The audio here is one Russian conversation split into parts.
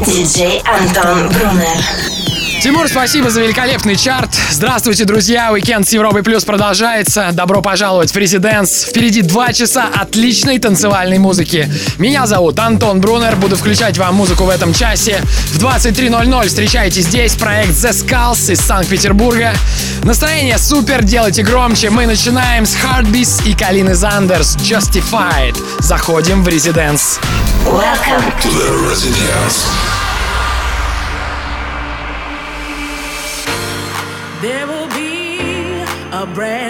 DJ Anton Brunner. Тимур, спасибо за великолепный чарт. Здравствуйте, друзья. Уикенд с Европой Плюс продолжается. Добро пожаловать в Резиденс. Впереди два часа отличной танцевальной музыки. Меня зовут Антон Брунер. Буду включать вам музыку в этом часе. В 23.00 встречайте здесь проект The Skulls из Санкт-Петербурга. Настроение супер, делайте громче. Мы начинаем с Heartbeats и Калины Зандерс Justified. Заходим в Резиденс. Welcome to the Residence. a brand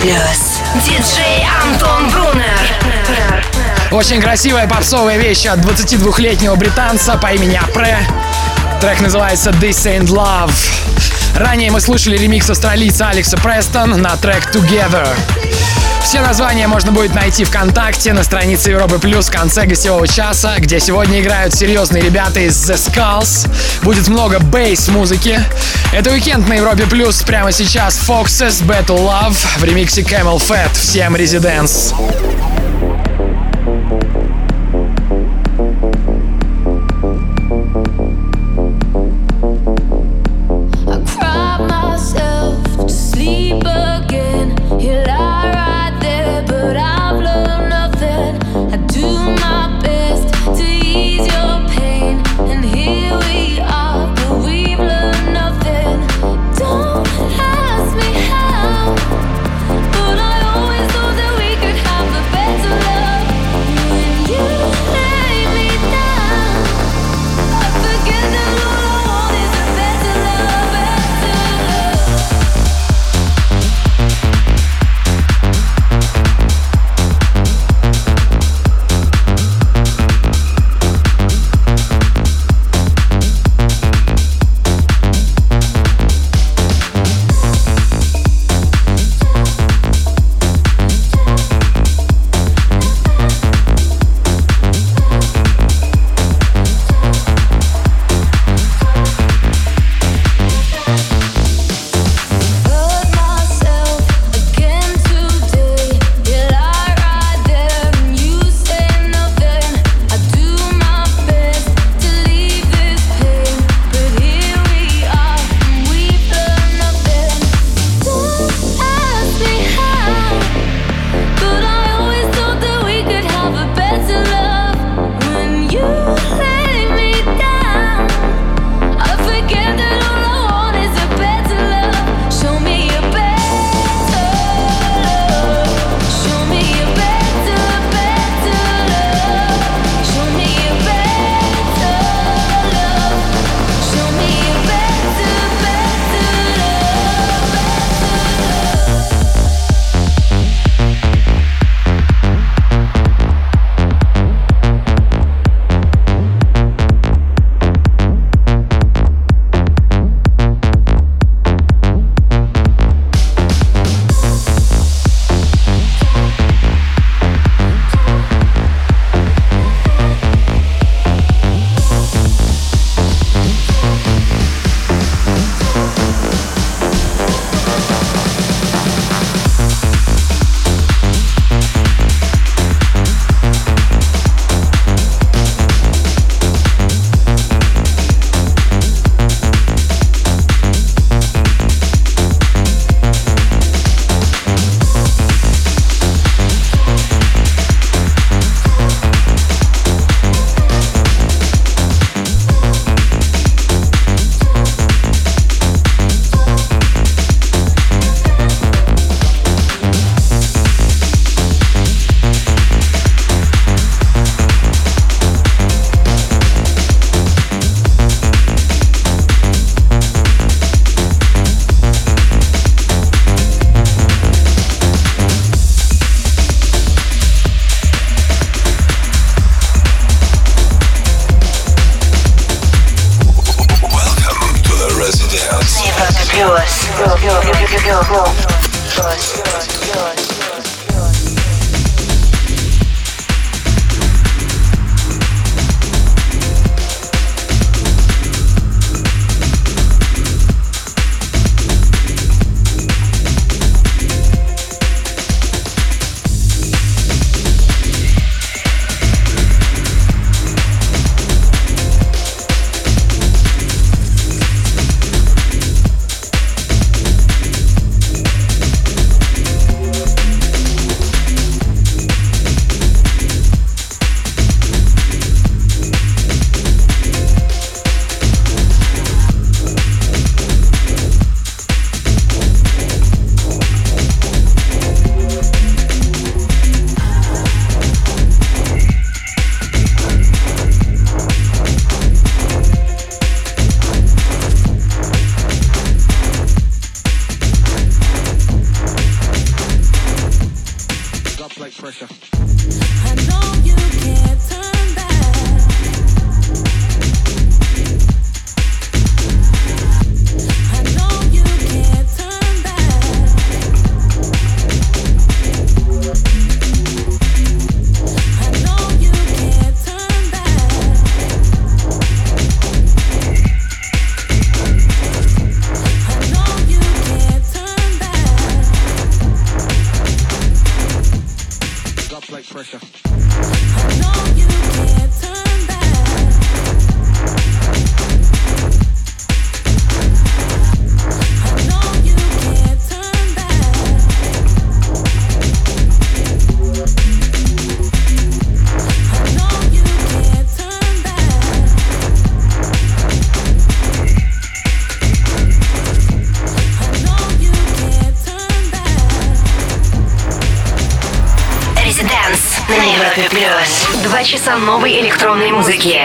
плюс. Диджей Антон Брунер. Очень красивая попсовая вещь от 22-летнего британца по имени Апре. Трек называется This Ain't Love. Ранее мы слышали ремикс австралийца Алекса Престон на трек Together. Все названия можно будет найти ВКонтакте на странице Европы Плюс в конце гостевого часа, где сегодня играют серьезные ребята из The Skulls. Будет много бейс-музыки. Это уикенд на Европе Плюс. Прямо сейчас Foxes Battle Love в ремиксе Camel Fat. Всем резиденс. Резиденс. I новой электронной музыки.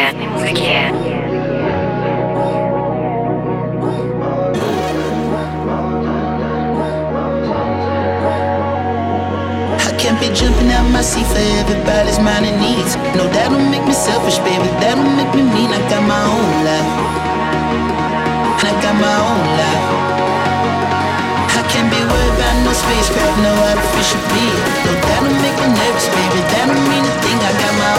Jumping out my seat for everybody's mind and needs. No, that don't make me selfish, baby. That don't make me mean. I got my own life. I got my own life. I can't be worried about no spacecraft, no artificial beat. No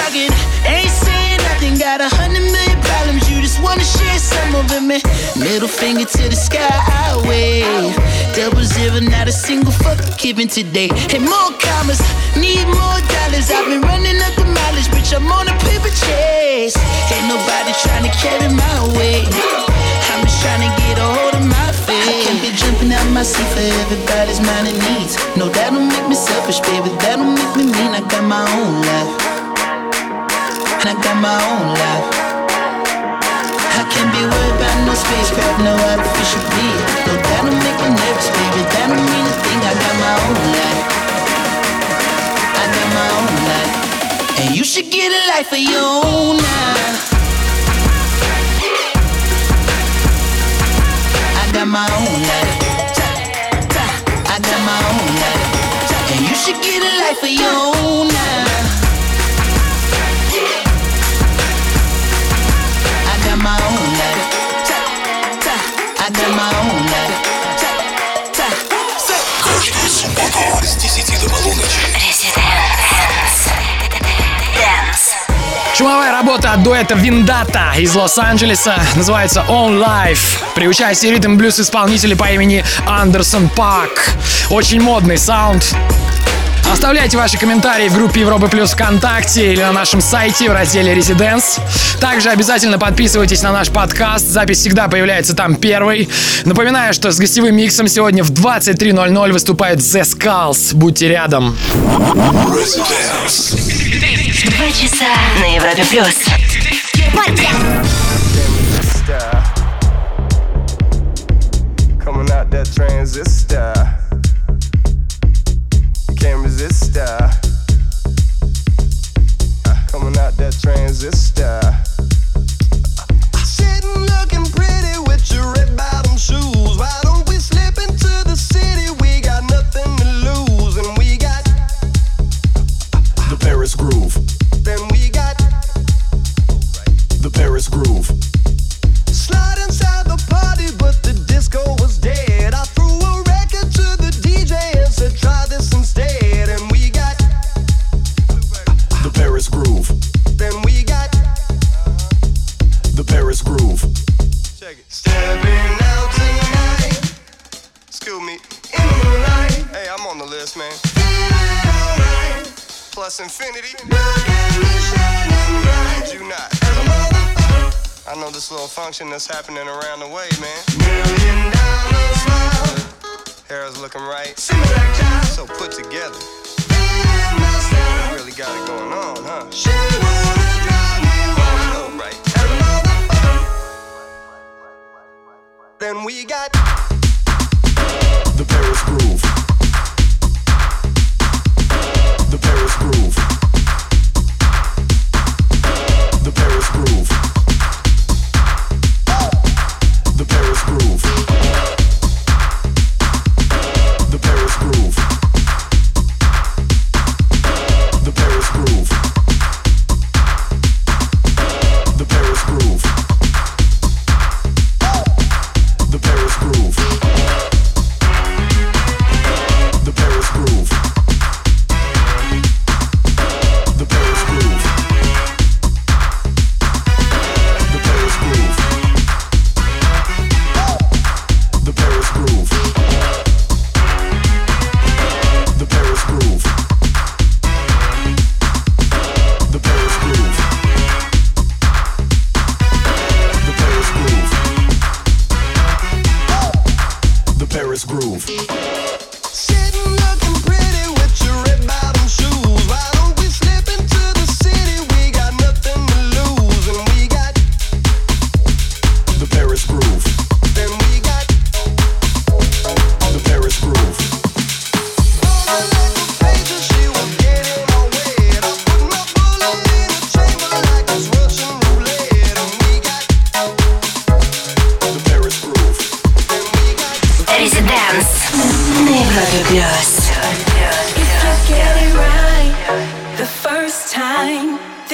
thugging. Ain't saying nothing, got a hundred million problems. You just wanna share some of them. And middle finger to the sky, I wave. Double zero, not a single fuck given today. Hey, more commas, need more dollars. I've been running up the mileage, bitch. I'm on a paper chase. Ain't nobody trying to carry my weight. I'm just trying to get a hold of my I can't be jumping out my seat for everybody's minor needs. No, that don't make me selfish, baby. That don't make me mean. I got my own life and I got my own life. I can't be worried about no spacecraft, no artificial beat. No, that don't make me nervous, baby. That don't mean a thing. I got my own life. I got my own life. And you should get a life of your own now. I got my own life. I got my own life. And you should get a life of your own now. Чумовая работа от дуэта Виндата из Лос-Анджелеса называется On Life. При участии ритм-блюз исполнителя по имени Андерсон Пак. Очень модный саунд. Оставляйте ваши комментарии в группе Европы Плюс ВКонтакте или на нашем сайте в разделе Резиденс. Также обязательно подписывайтесь на наш подкаст. Запись всегда появляется там первой. Напоминаю, что с гостевым миксом сегодня в 23.00 выступает The Skulls. Будьте рядом. Два часа на Европе Плюс. Coming out that transistor. can't uh, coming out that transistor. Sitting looking pretty with your red bottom shoes. transition that's happening around the way, man. Million dollars love. Hair's looking right. so put together. Really got it going on, huh? She wanna drive me wild. Oh, Then we got the Paris Groove.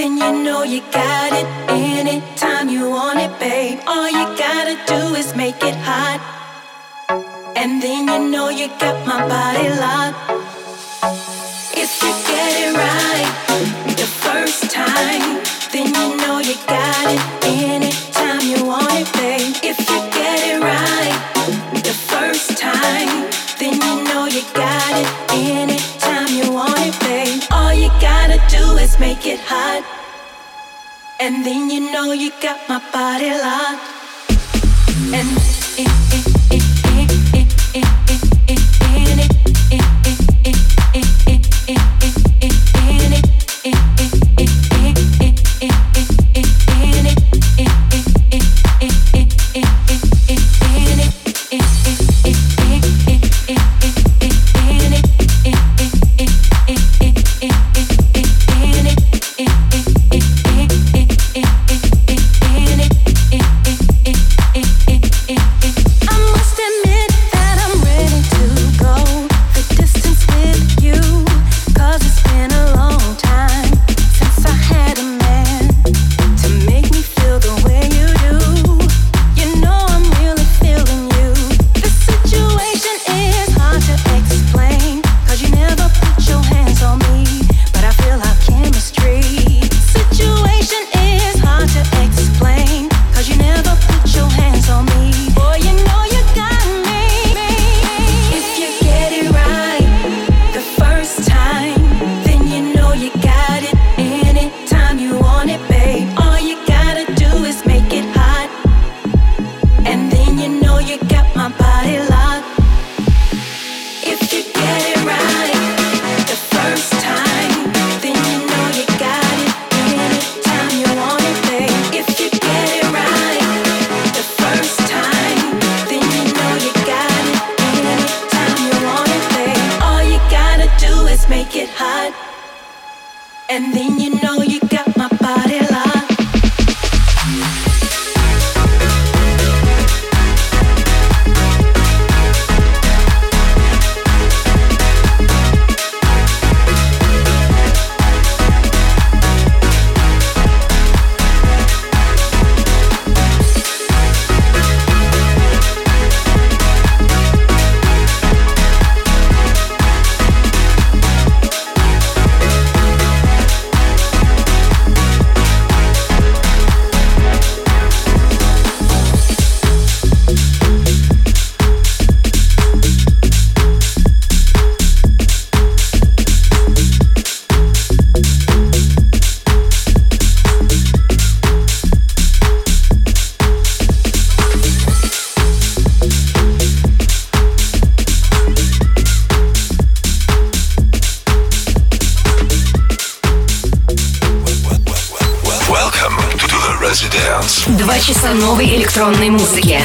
And you know you got it anytime you want it, babe. All you gotta do is make it hot. And then you know you got my body locked. If you get it right the first time, then you know you got it anytime you want it, babe. If you get it right the first time, then you know you got it. let's make it hot. And then you know you got my body locked. And it, it, it, новой электронной музыки.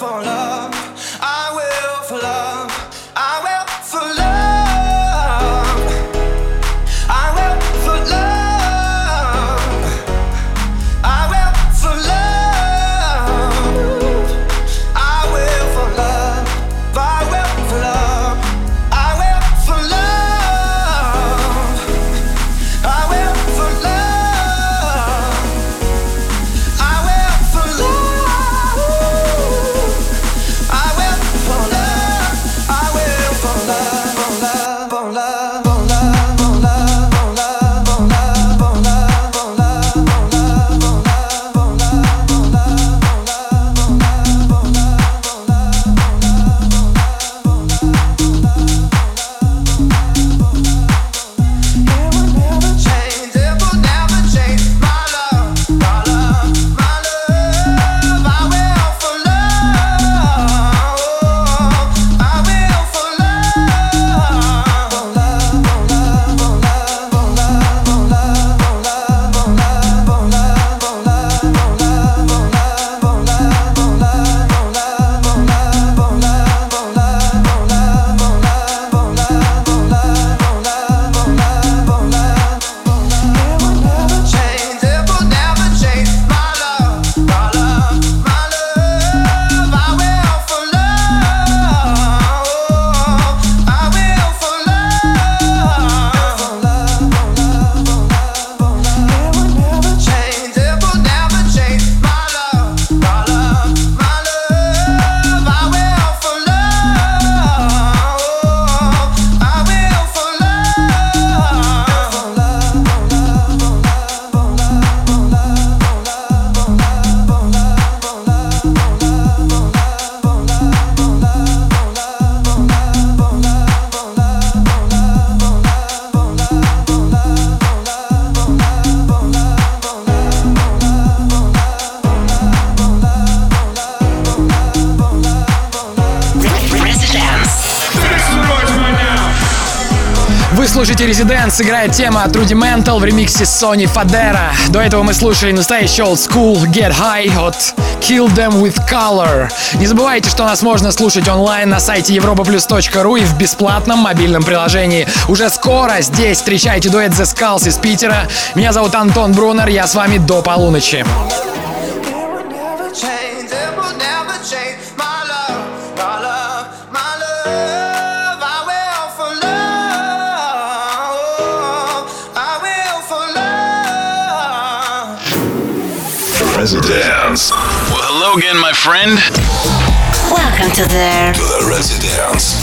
fall нас тема от Rudimental в ремиксе Sony Fadera. До этого мы слушали настоящий old school Get High от Kill Them With Color. Не забывайте, что нас можно слушать онлайн на сайте europaplus.ru и в бесплатном мобильном приложении. Уже скоро здесь встречайте дуэт The Skulls из Питера. Меня зовут Антон Брунер, я с вами до полуночи. residence. Well, hello again, my friend. Welcome to the, to the residence.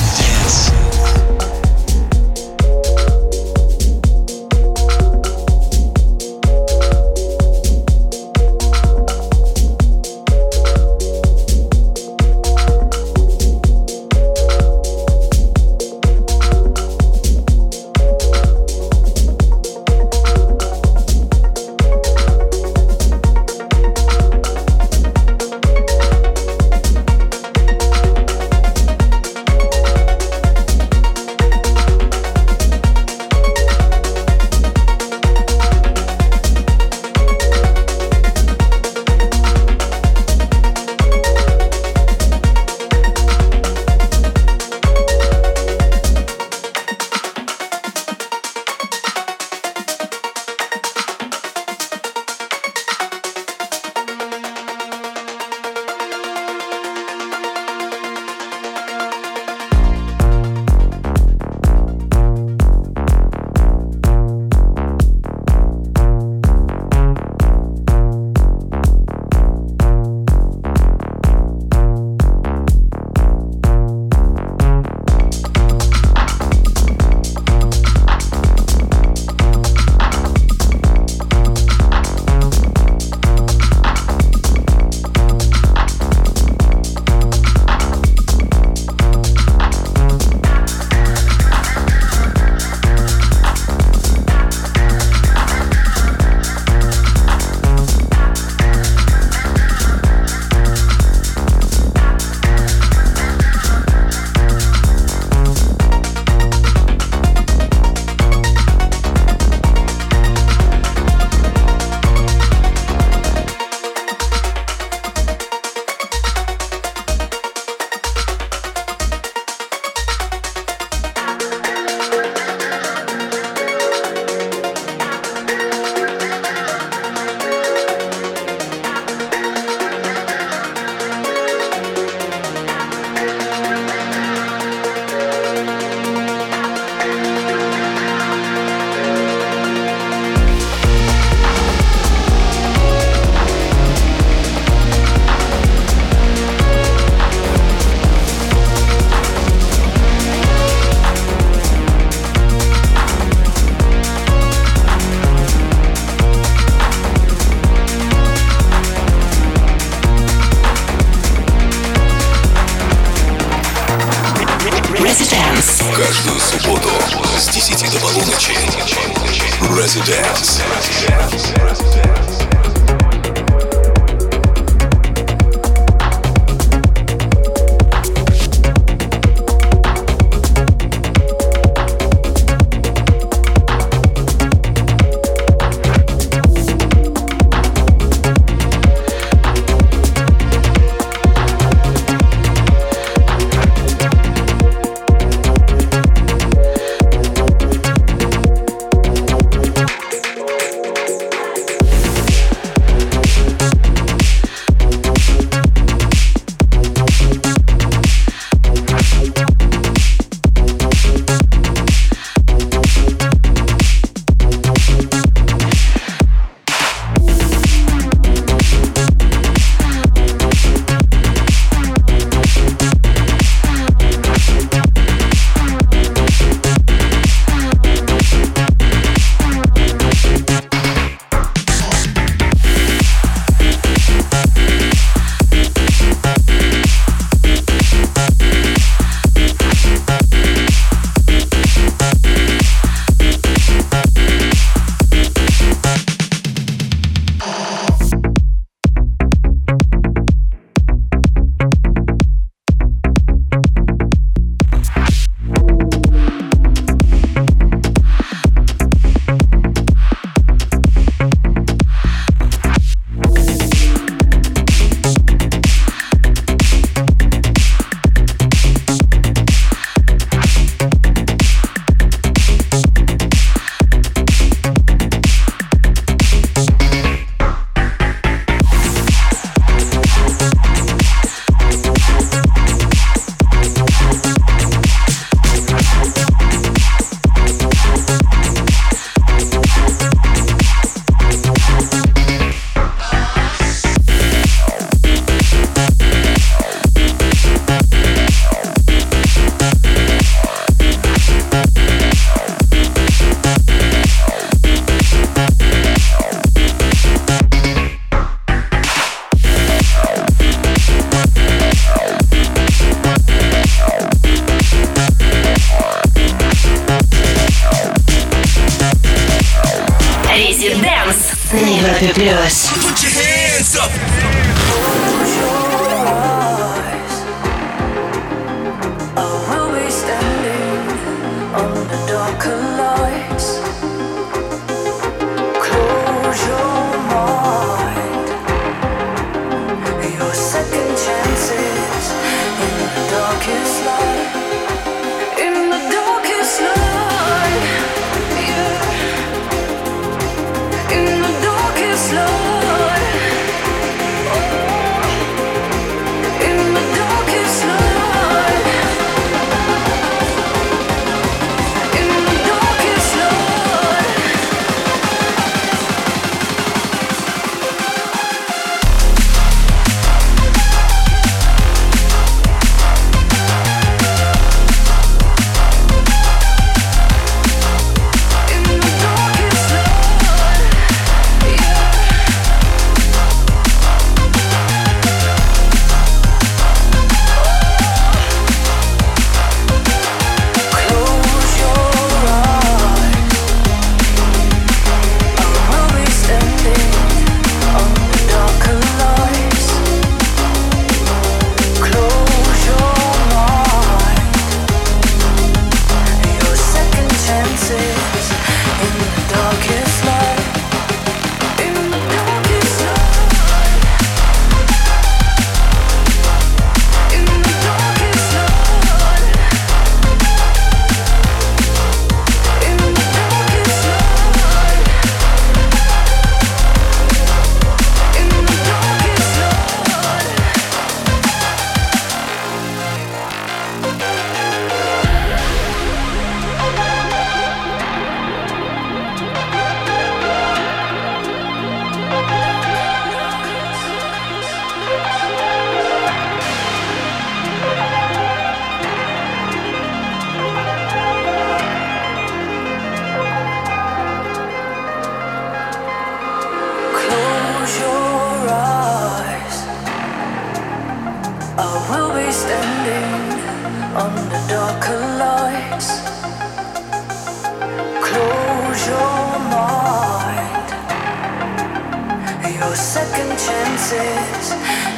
your second chances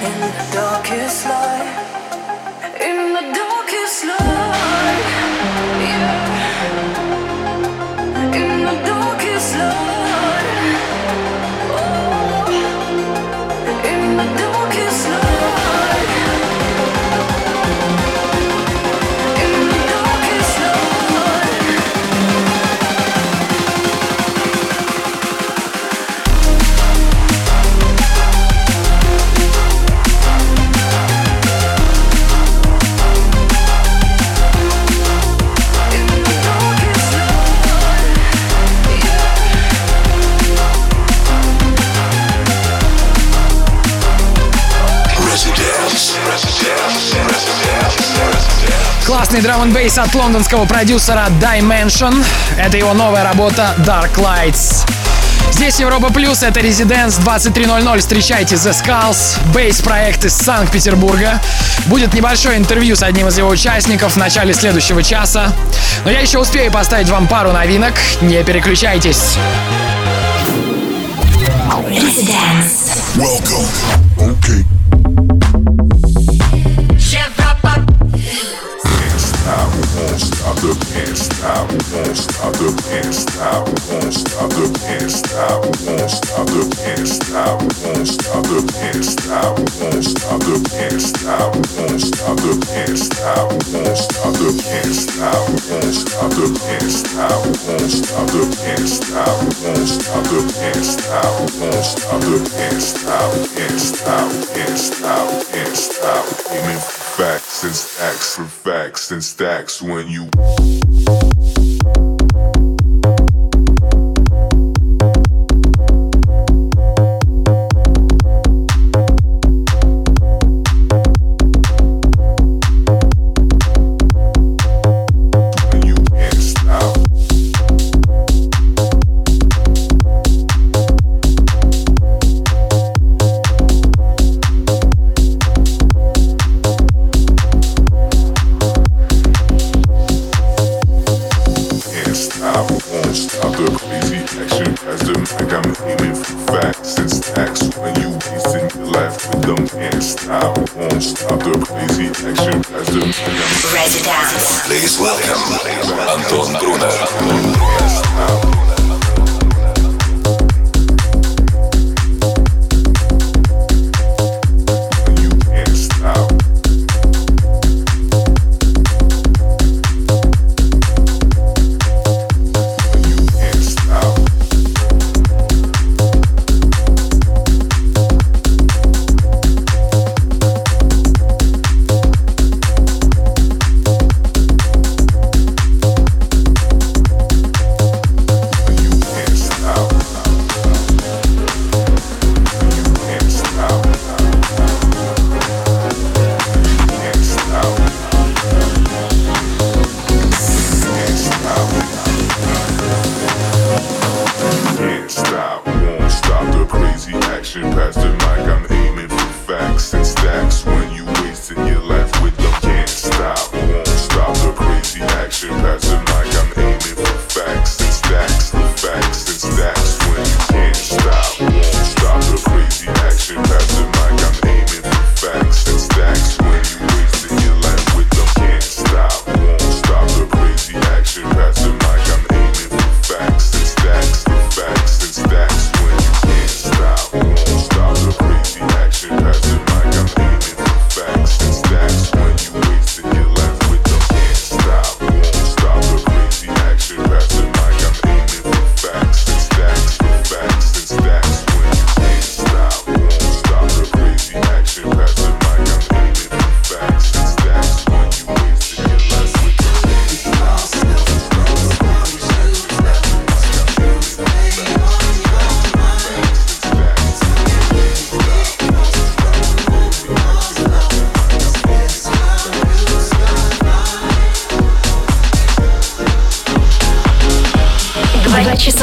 in the darkest light. мощный драм н бейс от лондонского продюсера Dimension. Это его новая работа Dark Lights. Здесь Европа Плюс, это Резиденс 23.00. Встречайте The Skulls, бейс-проект из Санкт-Петербурга. Будет небольшое интервью с одним из его участников в начале следующего часа. Но я еще успею поставить вам пару новинок. Не переключайтесь. Residence. Welcome. the facts and stacks and facts and stacks when you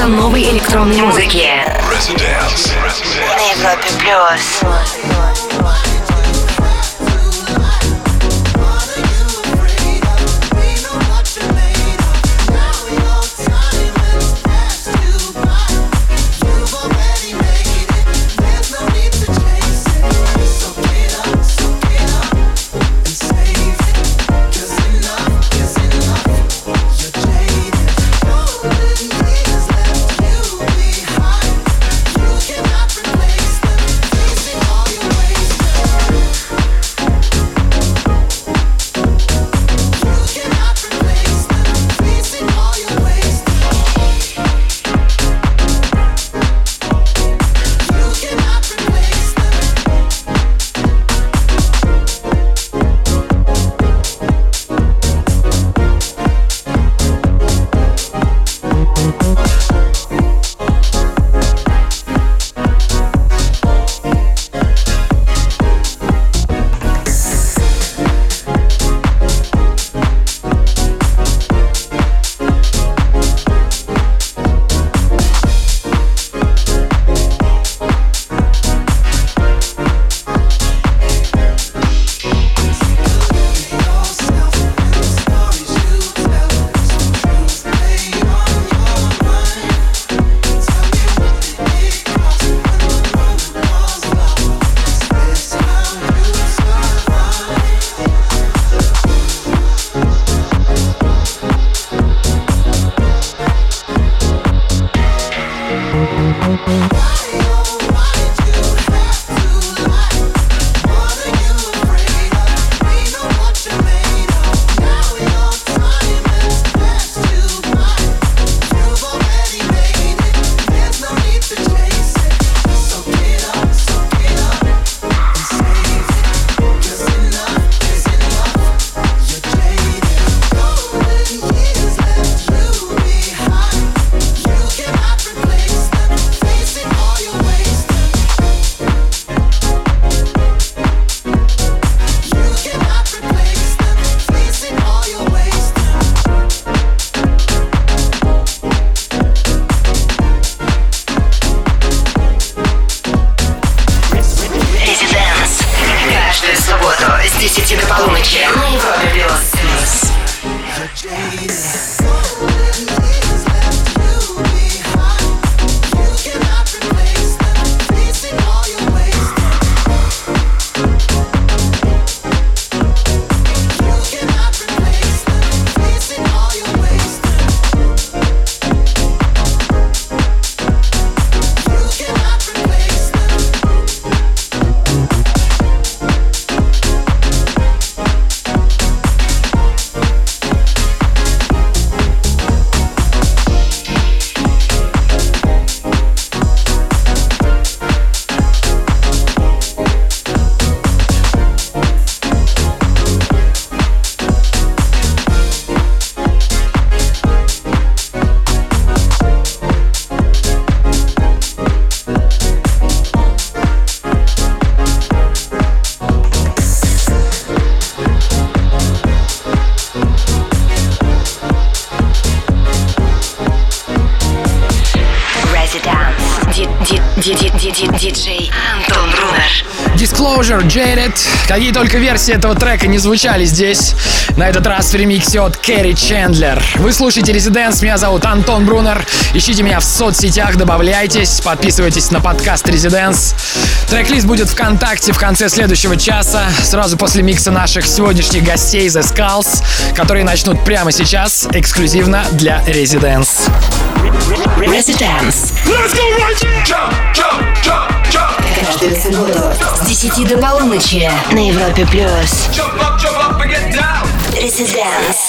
только новой электронной музыки. Residence. Residence. На Европе плюс. Exposure, Jaded. Какие только версии этого трека не звучали здесь. На этот раз в ремиксе от Кэрри Чендлер. Вы слушаете Резиденс, меня зовут Антон Брунер. Ищите меня в соцсетях, добавляйтесь, подписывайтесь на подкаст Резиденс. Трек-лист будет ВКонтакте в конце следующего часа, сразу после микса наших сегодняшних гостей The Skulls, которые начнут прямо сейчас, эксклюзивно для Резиденс. Резиденс. Let's go right here. Jump, jump, jump каждую субботу с 10 до полуночи на Европе+. плюс. This